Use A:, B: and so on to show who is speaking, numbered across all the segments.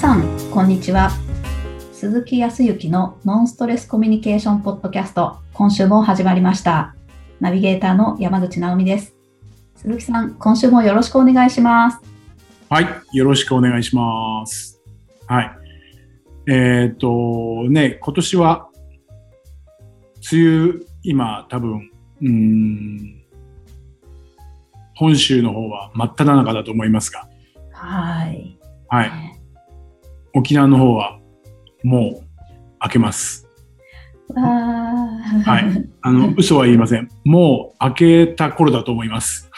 A: さん、こんにちは。鈴木康之のノンストレスコミュニケーションポッドキャスト、今週も始まりました。ナビゲーターの山口直美です。鈴木さん、今週もよろしくお願いします。
B: はい、よろしくお願いします。はい。えっ、と、ね、今年は、梅雨、今、多分、うーん、本州の方は真っ只中だと思いますが、
A: はい。
B: はい。沖縄の方は、もう、明けます。はい。あの、嘘は言いません。もう、明けた頃だと思います。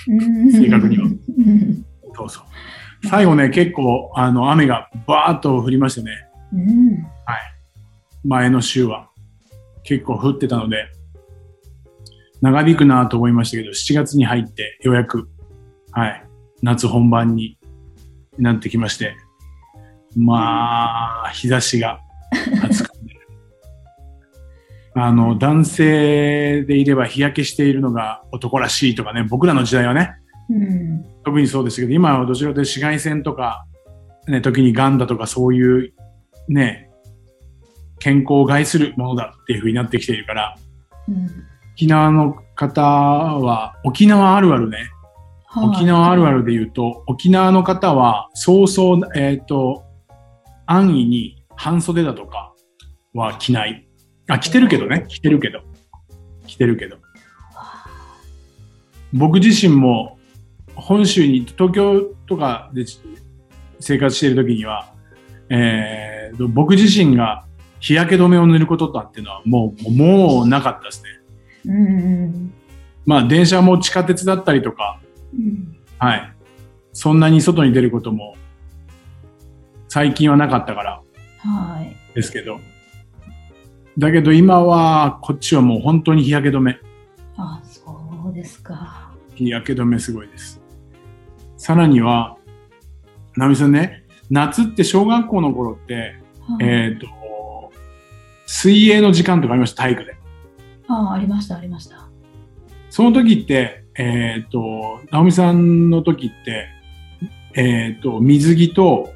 B: 正確には。
A: うん。
B: そうそう。最後ね、結構、あの、雨がバーッと降りましてね、
A: うん。
B: 前の週は。結構降ってたので、長引くなと思いましたけど、7月に入ってようやく、はい、夏本番になってきまして、まあ、日差しが暑くて、あの、男性でいれば日焼けしているのが男らしいとかね、僕らの時代はね、
A: うん。
B: 特にそうですけど、今はどちらかというと紫外線とか、ね、時にガンだとかそういうね、健康を害するものだっていう風になってきているから、
A: うん。
B: 沖縄の方は、沖縄あるあるね、
A: はい。
B: 沖縄あるあるで言うと、沖縄の方は、そうそう、えっ、と、安易に半袖だとかは着ない。あ、着てるけどね、着てるけど。着てるけど。僕自身も、本州に、東京とかで生活している時には、えーと、僕自身が日焼け止めを塗ることっていうのはもう、もうなかったですね。
A: うん
B: まあ、電車も地下鉄だったりとか、
A: うん
B: はい。そんなに外に出ることも最近はなかったから
A: はい。
B: ですけど。だけど今はこっちはもう本当に日焼け止め。
A: あ、そうですか。
B: 日焼け止めすごいです。さらには、ナミさんね、夏って小学校の頃って、
A: はい
B: えっ、と、水泳の時間とかありました、体育で。
A: あ、ありました、ありました。
B: その時って、えっ、と、直美さんの時って、えっ、と、水着と、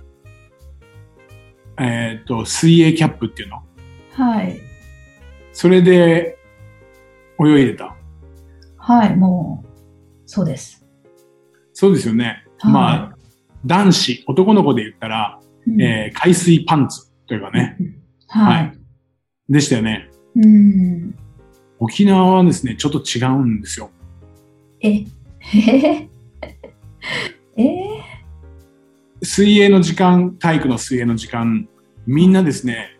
B: えっ、と、水泳キャップっていうの？
A: はい。
B: それで泳いでた？
A: はい、もう、そうです。
B: そうですよね。
A: はい
B: まあ、男子、男の子で言ったら、
A: うん
B: えー海水パンツというかね、
A: はい。
B: でしたよね。
A: うん。
B: 沖縄はですね、ちょっと違うんですよ。
A: え、えー、え？
B: 水泳の時間、体育の水泳の時間、みんなですね、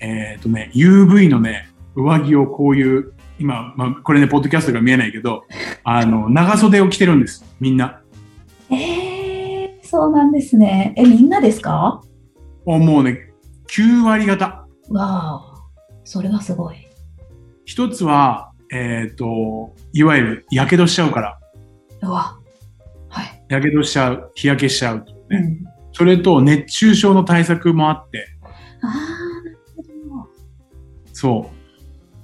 B: えっ、とね、UV のね、上着をこういう、今、まあ、これね、ポッドキャストが見えないけど、あの、長袖を着てるんです、みんな。
A: ー、えー、そうなんですね。え、みんなですか？
B: もうね、9割方。
A: わあ、それはすごい。
B: 一つは、えっ、と、いわゆる、火傷しちゃうから、
A: うわ。はい。
B: 火傷しちゃう、日焼けしちゃう。ね
A: うん。
B: それと、熱中症の対策もあって、
A: ああ、なるほど。
B: そう。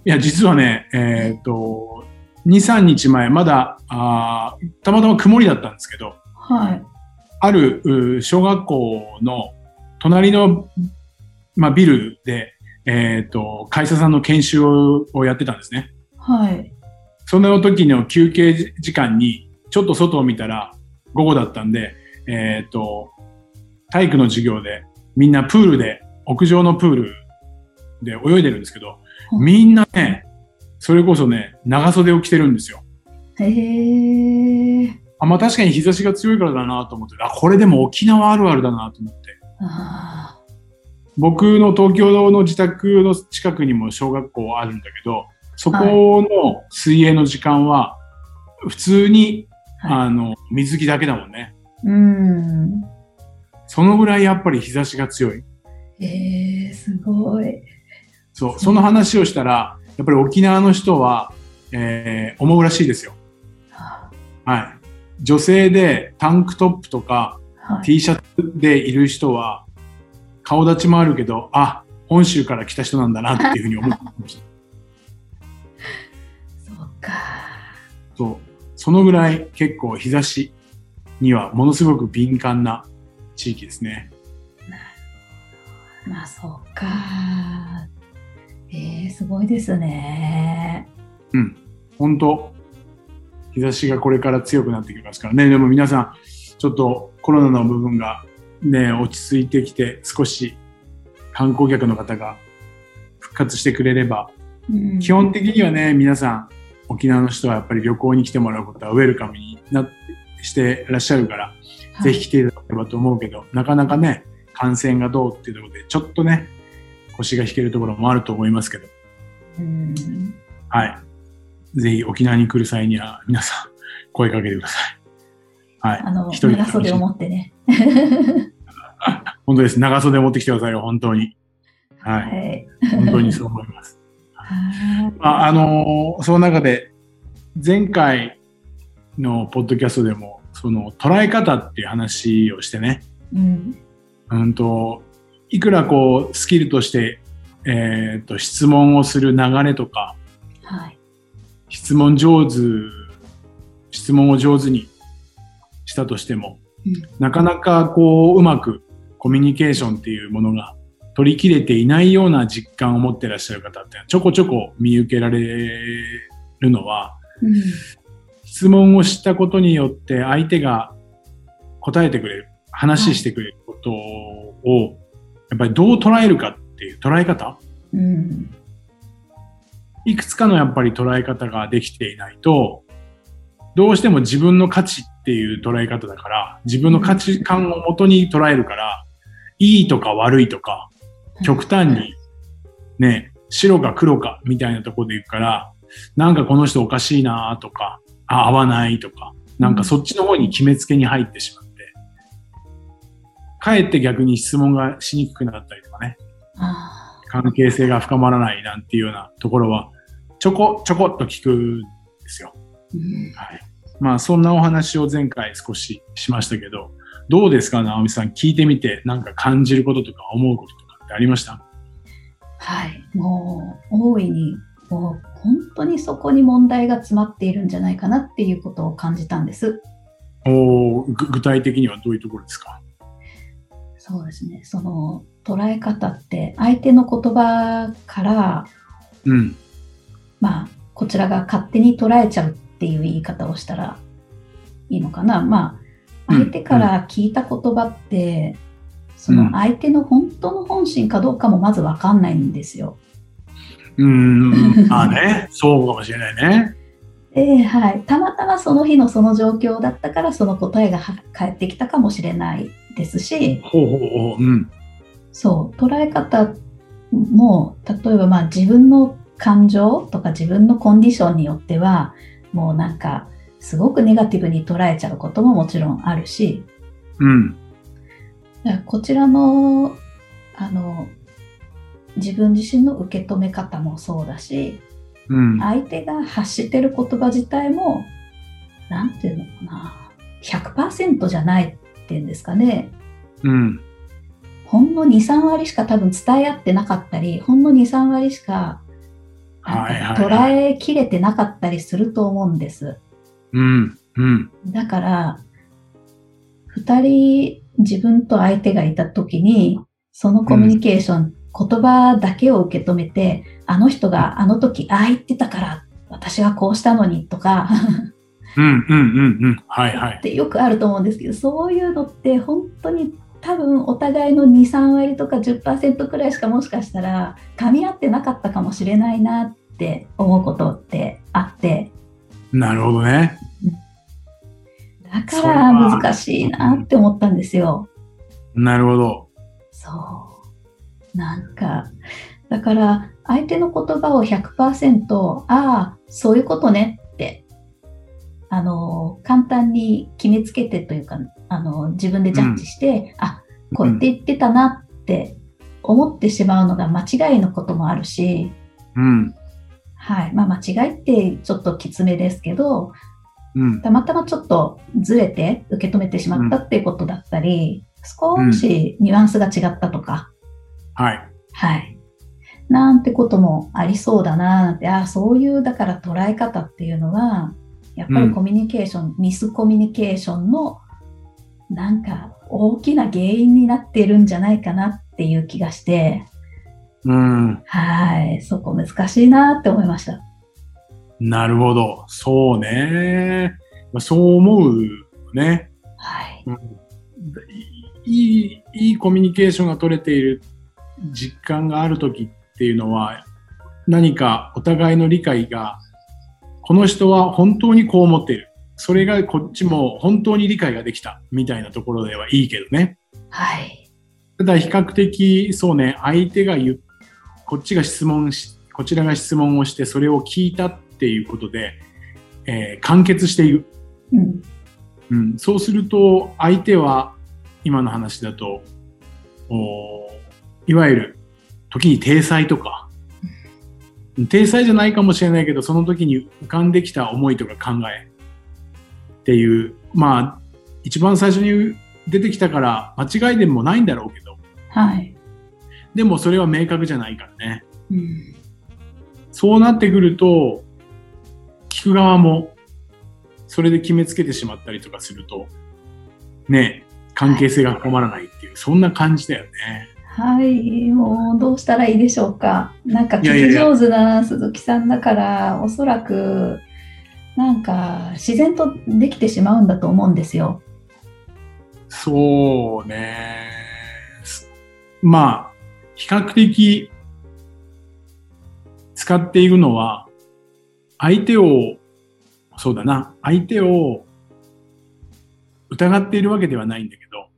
B: いや、実はね、えっ、と、2、3日前、まだあー、たまたま曇りだったんですけど、
A: はい。
B: あるう小学校の隣の、まあ、ビルで、えっ、と、会社さんの研修ををやってたんですね。
A: はい。
B: その時の休憩時間に、ちょっと外を見たら、午後だったんで、えっ、と、体育の授業で、みんなプールで、屋上のプールで泳いでるんですけど、みんなね、それこそね、長袖を着てるんですよ。
A: へえ。
B: あまあ確かに日差しが強いからだなと思って、あ、これでも沖縄あるあるだなと思って。
A: あ
B: 僕の東京の自宅の近くにも小学校あるんだけど、そこの水泳の時間は、普通に、
A: は
B: あの、水着だけだもんね。
A: ーうん。
B: そのぐらいやっぱり日差しが強い。
A: ええ、すごい。
B: そう、その話をしたら、やっぱり沖縄の人は、えー思うらしいですよ。
A: は
B: はい。女性でタンクトップとか
A: はい。
B: T シャツでいる人は、顔立ちもあるけど、あ、本州から来た人なんだなっていうふうに思 ってました。
A: そうか。
B: そう。そのぐらい結構日差しにはものすごく敏感な地域ですね。
A: まあそうか。えー、すごいですね。
B: うん。本当日差しがこれから強くなってきますからね。でも皆さん、ちょっとコロナの部分がね、落ち着いてきて、少し観光客の方が復活してくれれば、
A: うん
B: 基本的にはね、皆さん、沖縄の人はやっぱり旅行に来てもらうことはウェルカムになってしてらっしゃるから、ぜひ来ていただければと思うけど、なかなかね、感染がどうっていうところで、ちょっとね、腰が引けるところもあると思いますけど、
A: うん
B: はい。ぜひ沖縄に来る際には皆さん声かけてください。はい。
A: あの、
B: 一人で
A: 長袖を持ってね。
B: 本当です。長袖持ってきてくださいよ、本当に。は。
A: はいい。
B: 本当にそう思います。
A: はい
B: まあ、あのーその中で、前回のポッドキャストでも、その捉え方っていう話をしてね、
A: うん。
B: うんと、いくらこう、スキルとして、えっ、と、質問をする流れとか、
A: はい。
B: 質問上手、質問を上手にしたとしても、
A: うん
B: なかなかこう、うまくコミュニケーションっていうものが取り切れていないような実感を持ってらっしゃる方ってちょこちょこ見受けられるのは、
A: うん。
B: 質問をしたことによって相手が答えてくれる、話してくれることを、やっぱりどう捉えるかっていう捉え方？
A: うん。
B: いくつかのやっぱり捉え方ができていないと、どうしても自分の価値っていう捉え方だから、自分の価値観をもとに捉えるから、いいとか悪いとか、極端に、ね、白か黒かみたいなところで言うから、なんかこの人おかしいなとか、あ、合わないとか、なんかそっちの方に決めつけに入ってしまって、かえって逆に質問がしにくくなったりとかね、
A: あ
B: 関係性が深まらないなんていうようなところは、ちょこちょこっと聞くんですよ。
A: ーうん
B: はい。まあ、そんなお話を前回少ししましたけど、どうですか、直美さん。聞いてみて、なんか感じることとか思うこととかってありました？
A: はい。もう、大いに、もう、本当にそこに問題が詰まっているんじゃないかなっていうことを感じたんです。
B: お具体的にはどういうところですか？
A: そうですね。その、捉え方って、相手の言葉から、
B: うん。
A: まあ、こちらが勝手に捉えちゃうっていう言い方をしたらいいのかな。まあ、
B: うん
A: 相手から聞いた言葉って、その相手の本当の本心かどうかもまずわかんないんですよ。
B: うーん。まあね、そうかもしれないね。
A: で、はい。たまたまその日のその状況だったから、その答えがは返ってきたかもしれないですし、
B: ほうほうほう。うん。
A: そう、捉え方も、例えばまあ自分の感情とか自分のコンディションによっては、もうなんか、すごくネガティブに捉えちゃうことももちろんあるし、
B: うん。
A: こちらの、あの、自分自身の受け止め方もそうだし、
B: うん。
A: 相手が発してる言葉自体も、なんていうのかな、100%じゃないっていうんですかね。
B: うん。
A: ほんの2、3割しか多分伝え合ってなかったり、ほんの2、3割しか捉えきれてなかったりすると思うんです。
B: うん。うん。
A: だから、2人自分と相手がいた時に、そのコミュニケーション、言葉だけを受け止めて、あの人があの時ああ言ってたから、私はこうしたのにとか、
B: うん。うん。うん。うん。はいはい
A: っ。てよくあると思うんですけど、そういうのって本当に多分お互いの2、3割とか10%くらいしかもしかしたら噛み合ってなかったかもしれないなって思うことってあって、
B: なるほどね。
A: だから
B: は
A: 難しいなって思ったんですよ。
B: なるほど。
A: そう。なんか、だから相手の言葉を100%、ああ、そういうことねって、あの、簡単に決めつけてというか、あの、自分でジャッジして、あ、こうやって言ってたなって思ってしまうのが間違いのこともあるし、
B: うん。
A: はい。まあ間違いってちょっときつめですけど、
B: うん。
A: たまたまちょっとずれて受け止めてしまったっていうことだったり、少しニュアンスが違ったとか、
B: はい。
A: はい。なんてこともありそうだななんて、ああ、そういう、だから捉え方っていうのは、やっぱりコミュニケーション、ミスコミュニケーションの、なんか大きな原因になっているんじゃないかなっっていう気がして、
B: うん。
A: はい、そこ難しいなって思いました。
B: なるほど。そうね。まあそう思うね。
A: はい。
B: いい、いいコミュニケーションが取れている実感があるときっていうのは、何かお互いの理解が、この人は本当にこう思っている。それがこっちも本当に理解ができた。みたいなところではいいけどね。
A: はい。
B: ただ比較的、そうね、相手が言う、こっちが質問し、こちらが質問をして、それを聞いたっていうことで、えー完結している。
A: うん。
B: うん、そうすると、相手は、今の話だと、おいわゆる、時に体裁とか、体裁じゃないかもしれないけど、その時に浮かんできた思いとか考えっていう、まあ、一番最初に出てきたから間違いでもないんだろうけど、
A: はい。
B: でもそれは明確じゃないからね。
A: うん。
B: そうなってくると、聞く側も、それで決めつけてしまったりとかすると、ね、関係性が深まらないっていう、そんな感じだよね。
A: はい、もうどうしたらいいでしょうか。なんか聞き上手な鈴木さんだから、おそらく、なんか自然とできてしまうんだと思うんですよ。
B: そうね。まあ、比較的使っているのは、相手を、そうだな、相手を疑っているわけではないんだけど、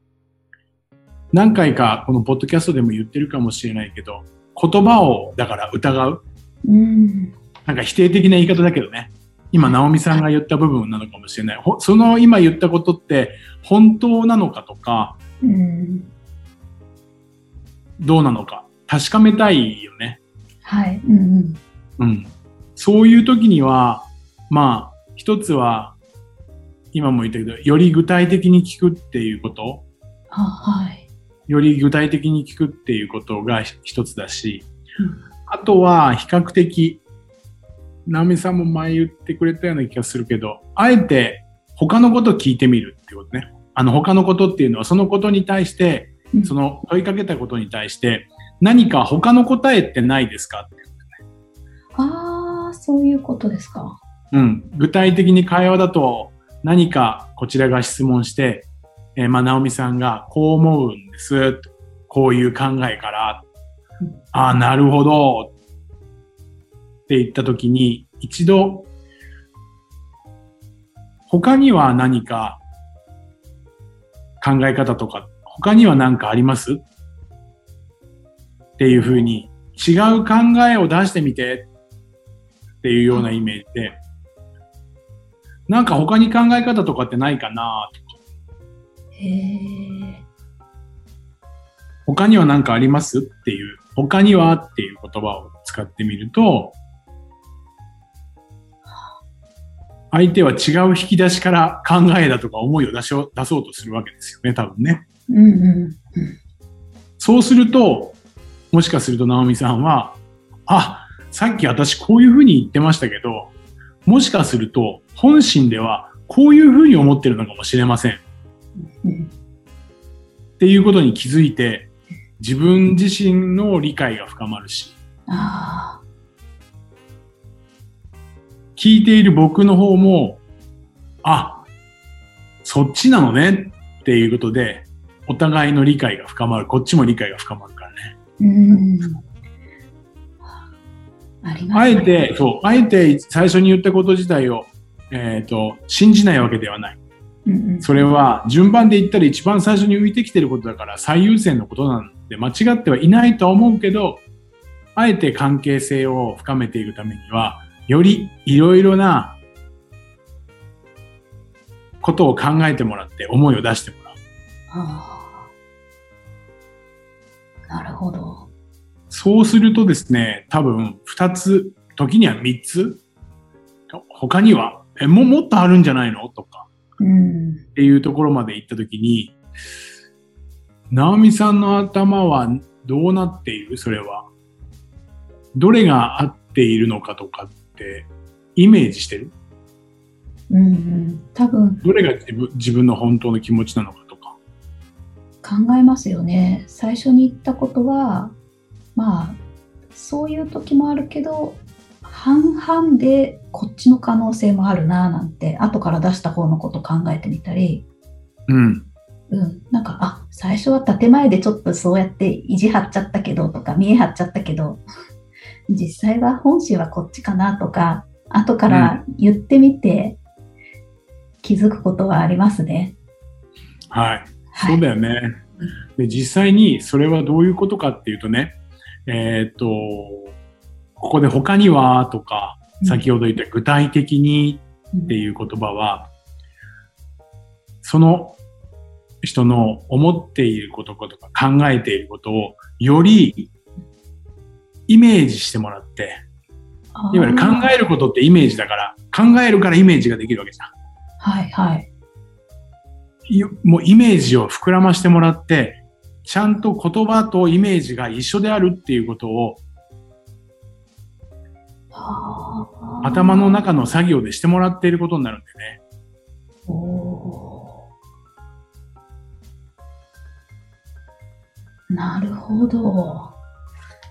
B: 何回かこのポッドキャストでも言ってるかもしれないけど、言葉をだから疑う。
A: うん。
B: なんか否定的な言い方だけどね。今、直美さんが言った部分なのかもしれない。ほその今言ったことって本当なのかとか、
A: うん。
B: どうなのか確かめたいよね。
A: はい。うん。
B: うん。そういう時には、まあ、一つは、今も言ったけど、より具体的に聞くっていうこと、
A: あ、はい。
B: より具体的に聞くっていうことが一つだし、
A: うん
B: あとは比較的、直美さんも前言ってくれたような気がするけど、あえて他のことを聞いてみるっていうことね。あの他のことっていうのはそのことに対して、
A: うん
B: その問いかけたことに対して、何か他の答えってないですかって
A: ああ、そういうことですか。
B: うん、具体的に会話だと何かこちらが質問して、えーまあ、直美さんがこう思うんです。こういう考えから
A: うん。
B: ああ、なるほど。って言ったときに、一度、他には何か考え方とか、他には何かあります？っていうふうに違う考えを出してみてっていうようなイメージで、なんか他に考え方とかってないかな
A: へえ。
B: 他には何かあります？っていう、他にはっていう言葉を使ってみると、相手は違う引き出しから考えだとか思いを出しょ出そうとするわけですよね、多分ね。
A: うんうん。
B: そうすると、もしかすると直美さんは、あ、さっき私こういうふうに言ってましたけど、もしかすると本心ではこういうふうに思ってるのかもしれません。
A: うん
B: っていうことに気づいて、自分自身の理解が深まるし、
A: あ
B: 聞いている僕の方も、あ、そっちなのねっていうことで、お互いの理解が深まる。こっちも理解が深まるからね。
A: あ。うん。あります
B: あえて、そう、あえて最初に言ったこと自体を、えっ、と、信じないわけではない。
A: うんうん。
B: それは順番で言ったら一番最初に浮いてきてることだから最優先のことなんで間違ってはいないとは思うけど、あえて関係性を深めていくためには、よりいろいろなことを考えてもらって思いを出してもらう。
A: ああ。なるほど。
B: そうするとですね、多分二つ、時には三つ、他には、え、も、もっとあるんじゃないの？とか、
A: うん。
B: っていうところまで行ったときに、直美さんの頭はどうなっている？それは。どれが合っているのかとかって、イメージしてる？
A: うんうん。多分
B: どれが自分自分の本当の気持ちなのかとか。
A: 考考えますよね。最初に言ったことは、まあ、そういう時もあるけど、半々でこっちの可能性もあるななんて、後から出した方のこと考えてみたり、
B: うん。
A: うん、なんか、あ、最初は建前でちょっとそうやって意地張っちゃったけどとか、見え張っちゃったけど、実際は本心はこっちかなとか、後から言ってみて気づくことはありますね。
B: はい。
A: はい
B: そうだよね。で、実際にそれはどういうことかっていうとね、えーっと、ここで他にはとか、先ほど言った具体的にっていう言葉は、その人の思っていることとか考えていることをよりイメージしてもらって、いわゆる考えることってイメージだから、考えるからイメージができるわけじゃん。
A: はいはい。
B: いもうイメージを膨らましてもらって、ちゃんと言葉とイメージが一緒であるっていうことを
A: はあ
B: 頭の中の作業でしてもらっていることになるんでね。
A: なるほど。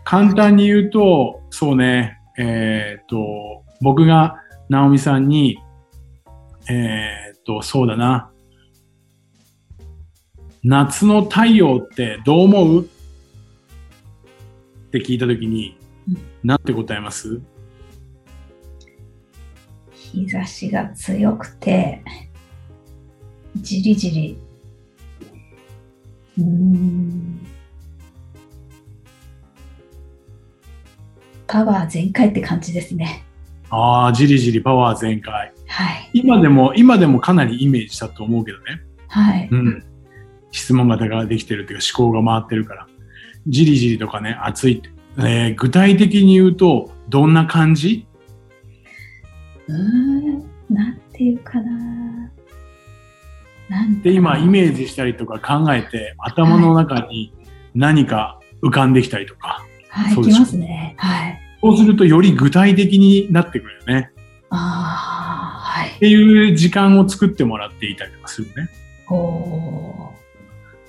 B: 簡単に言うと、そうね、えーっと、僕が直美さんに、えーっと、そうだな、夏の太陽ってどう思う？って聞いたときに
A: うん、
B: なんて答えます？
A: 日差しが強くて、じりじり。うーん。パワー全開って感じですね。
B: ああ、じりじりパワー全開。
A: はい。
B: 今でも、今でもかなりイメージしたと思うけどね。
A: はい。
B: うん。質問型ができてるっていうか思考が回ってるから。じりじりとかね、熱いって。えー具体的に言うと、どんな感じ？
A: うーん。なんていうかな。なん
B: で、今、イ
A: ー
B: メージしたりとか考えて、頭の中に何か浮かんできたりとか。
A: はい、
B: そう
A: きますね。はい。
B: そうすると、より具体的になってくるよね。
A: ああ、はい
B: っ。ていう時間を作ってもらっていたりとかするね。
A: お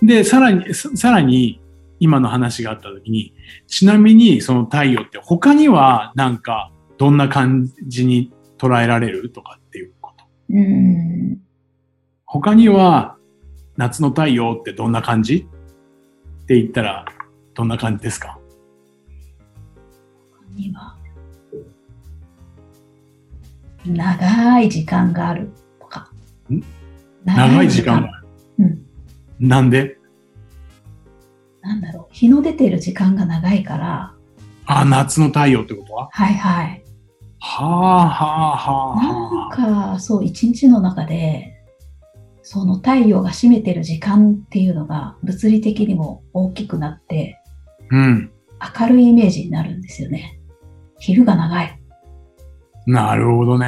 B: で、さらに、ささらに、今の話があった時に、ちなみにその太陽って他にはなんかどんな感じに捉えられるとかっていうこと。
A: ー。うーん。
B: 他には夏の太陽ってどんな感じって言ったらどんな感じですか？
A: 他には長い時間があるとか。
B: ん？長い時間。
A: うん。
B: なんで？
A: なんだろう。日の出てる時間が長いから。
B: あ、夏の太陽ってことは？
A: はいはい。
B: はあはあはあ
A: なん
B: はあ。
A: か、そう、一日の中で、その太陽が占めてる時間っていうのが物理的にも大きくなって、
B: うん。
A: 明るいイメージになるんですよね。昼が長い。
B: なるほどね。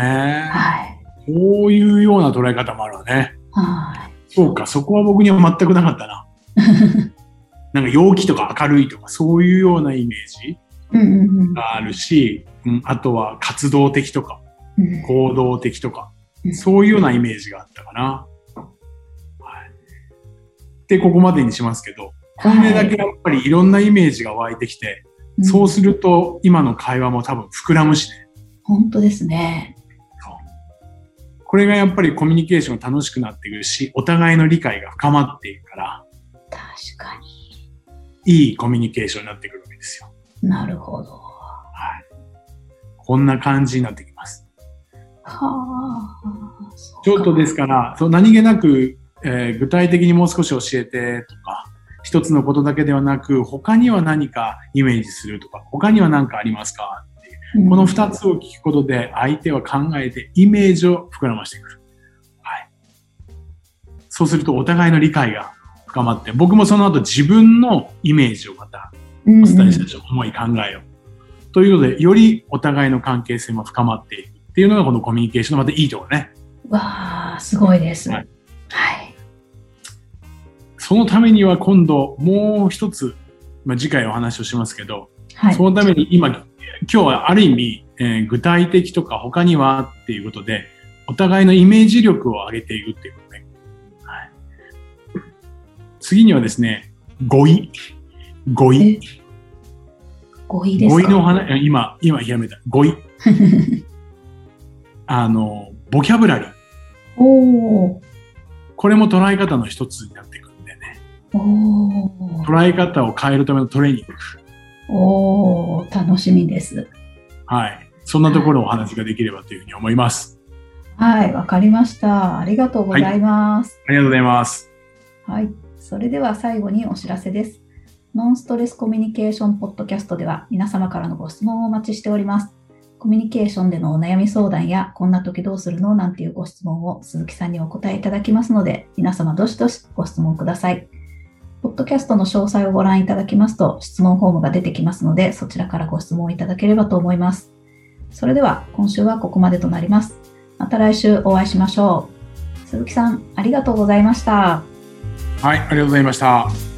A: はい。
B: こういうような捉え方もあるわね。
A: は
B: そうか、そこは僕には全くなかったな。
A: い。
B: なんか陽気とか明るいとかそういうようなイメージ
A: うんうんうん
B: があるし、うん、あとは活動的とか
A: うん。
B: 行動的とか、
A: うん
B: そういうようなイメージがあったかな。はい。で、ここまでにしますけど、本音だけやっぱりいろんなイメージが湧いてきて、
A: うん
B: そうすると今の会話も多分膨らむしね。
A: 本当ですね。
B: これがやっぱりコミュニケーションが楽しくなってくるし、お互いの理解が深まっていくから、
A: 確かに。
B: いいコミュニケーションになってくるわけですよ。
A: なるほど。
B: はい。こんな感じになってきます。
A: はあ。
B: ちょっとですから、そう何気なく、えー具体的にもう少し教えてとか、一つのことだけではなく、他には何かイメージするとか、他には何かありますかっていう。この二つを聞くことで、相手は考えてイメージを膨らましてくる。はい。そうするとお互いの理解が深まって、僕もその後自分のイメージをまた
A: お
B: お伝えしたでしょ、思い考えを。ということで、よりお互いの関係性も深まっていくっていうのがこのコミュニケーションのまたいいところね。
A: わあ、すごいです。
B: は
A: はいい。
B: そのためには今度もう一つ、まあ、次回お話をしますけど、
A: はい。
B: そのために今、今日はある意味、えー具体的とか他にはっていうことで、お互いのイメージ力を上げていくっていうことね。はい。次にはですね、語彙。語彙。
A: 語彙ですか？
B: 語彙の話、今、今ひらめいた。語彙。あの、ボキャブラリー。
A: おー。
B: これも捉え方の一つになってくるんでね。
A: おー。
B: 捉え方を変えるためのトレーニング。
A: おー、楽しみです。
B: はい。そんなところをお話ができればというふうに思います。
A: はい、わかりました。ありがとうございます。
B: ありがとうございます。
A: はい、それでは最後にお知らせです。ノンストレスコミュニケーションポッドキャストでは皆様からのご質問をお待ちしております。コミュニケーションでのお悩み相談や、こんな時どうするの？なんていうご質問を鈴木さんにお答えいただきますので、皆様どしどしご質問ください。ポッドキャストの詳細をご覧いただきますと、質問フォームが出てきますので、そちらからご質問いただければと思います。それでは、今週はここまでとなります。また来週お会いしましょう。鈴木さん、ありがとうございました。
B: はい、ありがとうございました。